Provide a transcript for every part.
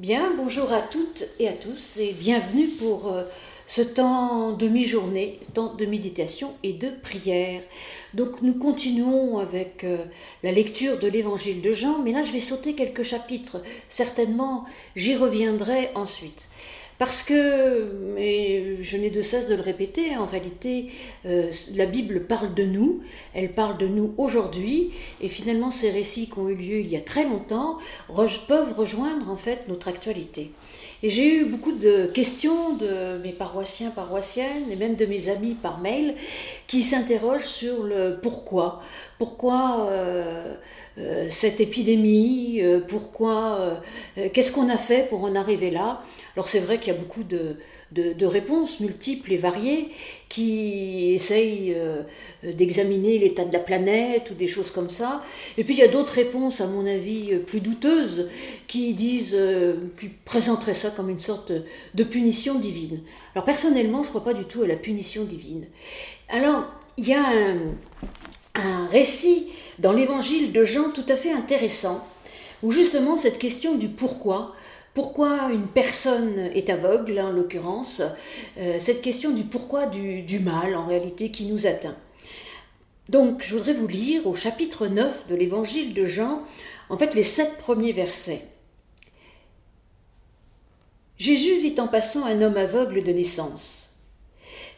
Bien, bonjour à toutes et à tous et bienvenue pour euh, ce temps de mi-journée, temps de méditation et de prière. Donc nous continuons avec euh, la lecture de l'évangile de Jean, mais là je vais sauter quelques chapitres. Certainement, j'y reviendrai ensuite. Parce que, et je n'ai de cesse de le répéter, en réalité, euh, la Bible parle de nous, elle parle de nous aujourd'hui, et finalement ces récits qui ont eu lieu il y a très longtemps peuvent rejoindre en fait notre actualité. Et j'ai eu beaucoup de questions de mes paroissiens, paroissiennes, et même de mes amis par mail, qui s'interrogent sur le pourquoi. Pourquoi euh, euh, cette épidémie Pourquoi Qu'est-ce qu'on a fait pour en arriver là? Alors c'est vrai qu'il y a beaucoup de, réponses multiples et variées qui essayent euh, d'examiner l'état de la planète ou des choses comme ça. Et puis il y a d'autres réponses, à mon avis, plus douteuses, qui disent, euh, qui présenteraient ça comme une sorte de punition divine. Alors personnellement, je ne crois pas du tout à la punition divine. Alors, il y a un, un récit dans l'évangile de Jean tout à fait intéressant, où justement cette question du pourquoi pourquoi une personne est aveugle, en l'occurrence, euh, cette question du pourquoi du, mal, en réalité, qui nous atteint. Donc, je voudrais vous lire au chapitre 9 de l'évangile de Jean, en fait, les sept premiers versets. Jésus vit en passant un homme aveugle de naissance.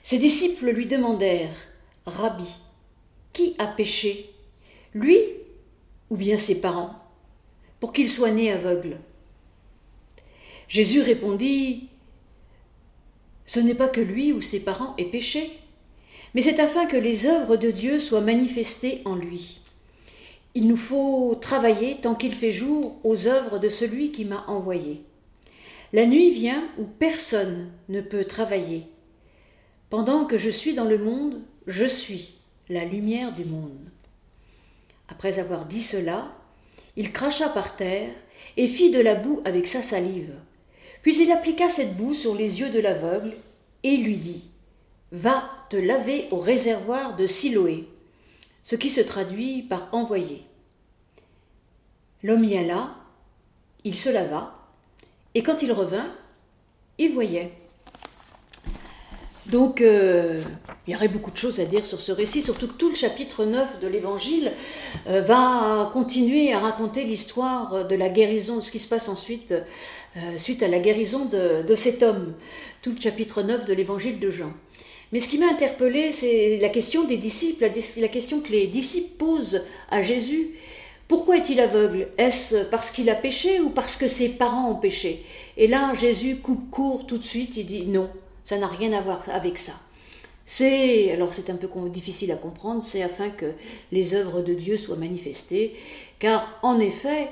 Ses disciples lui demandèrent Rabbi, qui a péché? Lui ou bien ses parents Pour qu'il soit né aveugle? Jésus répondit Ce n'est pas que lui ou ses parents aient péché, mais c'est afin que les œuvres de Dieu soient manifestées en lui. Il nous faut travailler tant qu'il fait jour aux œuvres de celui qui m'a envoyé. La nuit vient où personne ne peut travailler. Pendant que je suis dans le monde, je suis la lumière du monde. Après avoir dit cela, il cracha par terre et fit de la boue avec sa salive. Puis il appliqua cette boue sur les yeux de l'aveugle et lui dit Va te laver au réservoir de Siloé, ce qui se traduit par envoyer. L'homme y alla, il se lava, et quand il revint, il voyait. Donc, euh, il y aurait beaucoup de choses à dire sur ce récit, surtout que tout le chapitre 9 de l'Évangile euh, va continuer à raconter l'histoire de la guérison, de ce qui se passe ensuite euh, suite à la guérison de, cet homme, tout le chapitre 9 de l'évangile de Jean. Mais ce qui m'a interpellé, c'est la question des disciples, la, question que les disciples posent à Jésus. Pourquoi est-il aveugle? Est-ce parce qu'il a péché ou parce que ses parents ont péché? Et là, Jésus coupe court tout de suite, il dit non, ça n'a rien à voir avec ça. C'est, alors c'est un peu difficile à comprendre, c'est afin que les œuvres de Dieu soient manifestées, car en effet,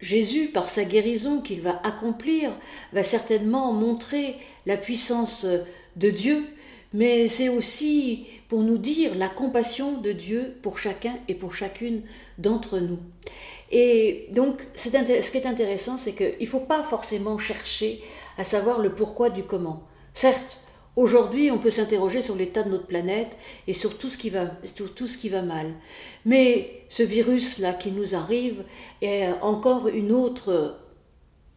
Jésus, par sa guérison qu'il va accomplir, va certainement montrer la puissance de Dieu, mais c'est aussi pour nous dire la compassion de Dieu pour chacun et pour chacune d'entre nous. Et donc, ce qui est intéressant, c'est qu'il ne faut pas forcément chercher à savoir le pourquoi du comment. Certes, Aujourd'hui, on peut s'interroger sur l'état de notre planète et sur tout ce qui va, mal. Mais ce virus-là qui nous arrive est encore une autre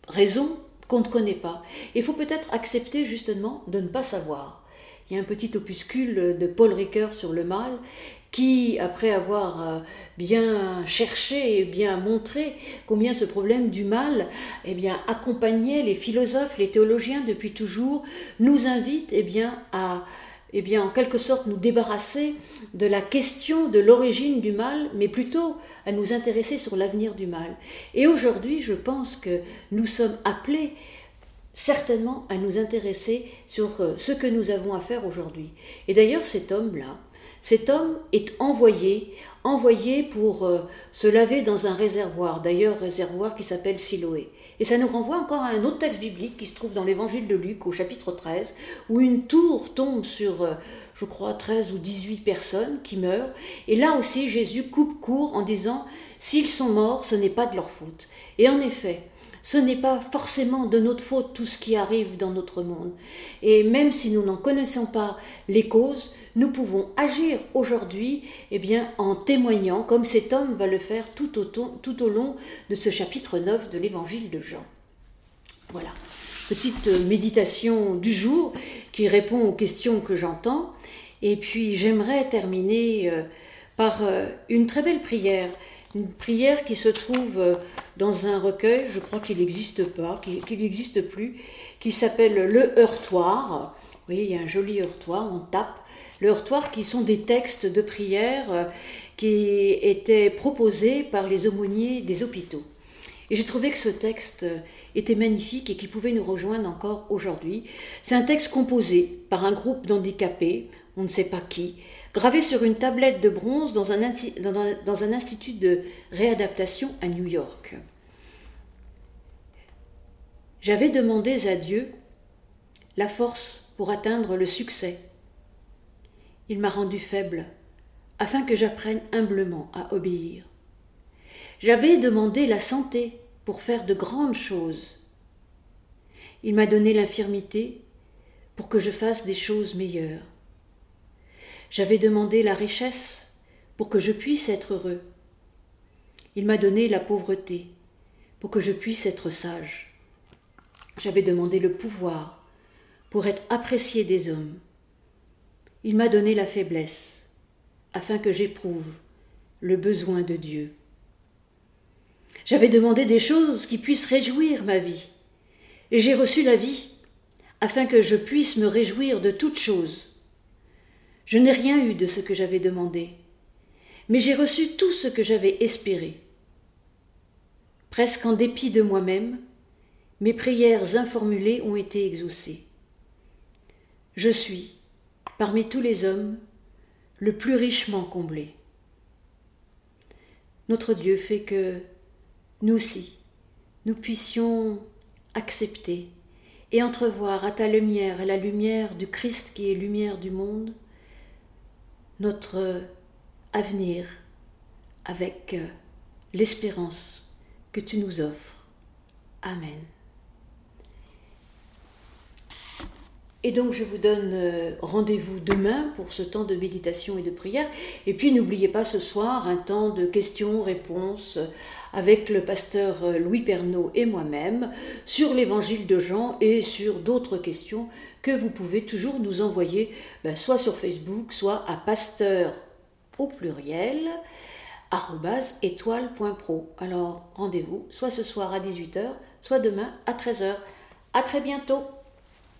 raison qu'on ne connaît pas. Il faut peut-être accepter justement de ne pas savoir. Il y a un petit opuscule de Paul Ricoeur sur le mal qui, après avoir euh, bien cherché et bien montré combien ce problème du mal eh bien, accompagnait les philosophes, les théologiens depuis toujours, nous invite eh bien, à eh bien, en quelque sorte nous débarrasser de la question de l'origine du mal, mais plutôt à nous intéresser sur l'avenir du mal. Et aujourd'hui, je pense que nous sommes appelés certainement à nous intéresser sur euh, ce que nous avons à faire aujourd'hui. Et d'ailleurs, cet homme-là, cet homme est envoyé, envoyé pour euh, se laver dans un réservoir, d'ailleurs réservoir qui s'appelle Siloé. Et ça nous renvoie encore à un autre texte biblique qui se trouve dans l'évangile de Luc au chapitre 13, où une tour tombe sur, euh, je crois, 13 ou 18 personnes qui meurent. Et là aussi, Jésus coupe court en disant, s'ils sont morts, ce n'est pas de leur faute. Et en effet, ce n'est pas forcément de notre faute tout ce qui arrive dans notre monde. Et même si nous n'en connaissons pas les causes, nous pouvons agir aujourd'hui eh bien, en témoignant, comme cet homme va le faire tout au, tout au long de ce chapitre 9 de l'évangile de Jean. Voilà, petite méditation du jour qui répond aux questions que j'entends. Et puis j'aimerais terminer euh, par euh, une très belle prière, une prière qui se trouve euh, dans un recueil, je crois qu'il n'existe pas, qu'il n'existe plus, qui s'appelle Le Heurtoir. Vous voyez, il y a un joli heurtoir, on tape. Le heurtoir qui sont des textes de prière qui étaient proposés par les aumôniers des hôpitaux. Et j'ai trouvé que ce texte était magnifique et qui pouvait nous rejoindre encore aujourd'hui. C'est un texte composé par un groupe d'handicapés, on ne sait pas qui, gravé sur une tablette de bronze dans un, institut de réadaptation à New York. J'avais demandé à Dieu la force pour atteindre le succès. Il m'a rendu faible afin que j'apprenne humblement à obéir. J'avais demandé la santé pour faire de grandes choses. Il m'a donné l'infirmité pour que je fasse des choses meilleures. J'avais demandé la richesse pour que je puisse être heureux. Il m'a donné la pauvreté pour que je puisse être sage. J'avais demandé le pouvoir pour être apprécié des hommes. Il m'a donné la faiblesse afin que j'éprouve le besoin de Dieu. J'avais demandé des choses qui puissent réjouir ma vie, et j'ai reçu la vie, afin que je puisse me réjouir de toutes choses. Je n'ai rien eu de ce que j'avais demandé, mais j'ai reçu tout ce que j'avais espéré. Presque en dépit de moi-même, mes prières informulées ont été exaucées. Je suis, parmi tous les hommes, le plus richement comblé. Notre Dieu fait que nous aussi, nous puissions accepter et entrevoir à ta lumière la lumière du Christ qui est lumière du monde, notre avenir avec euh, l'espérance que tu nous offres. Amen. Et donc je vous donne euh, rendez-vous demain pour ce temps de méditation et de prière. Et puis n'oubliez pas ce soir un temps de questions-réponses avec le pasteur euh, Louis Pernaud et moi-même sur l'évangile de Jean et sur d'autres questions que vous pouvez toujours nous envoyer ben, soit sur Facebook, soit à pasteur au pluriel étoile.pro. Alors rendez-vous soit ce soir à 18h, soit demain à 13h. À très bientôt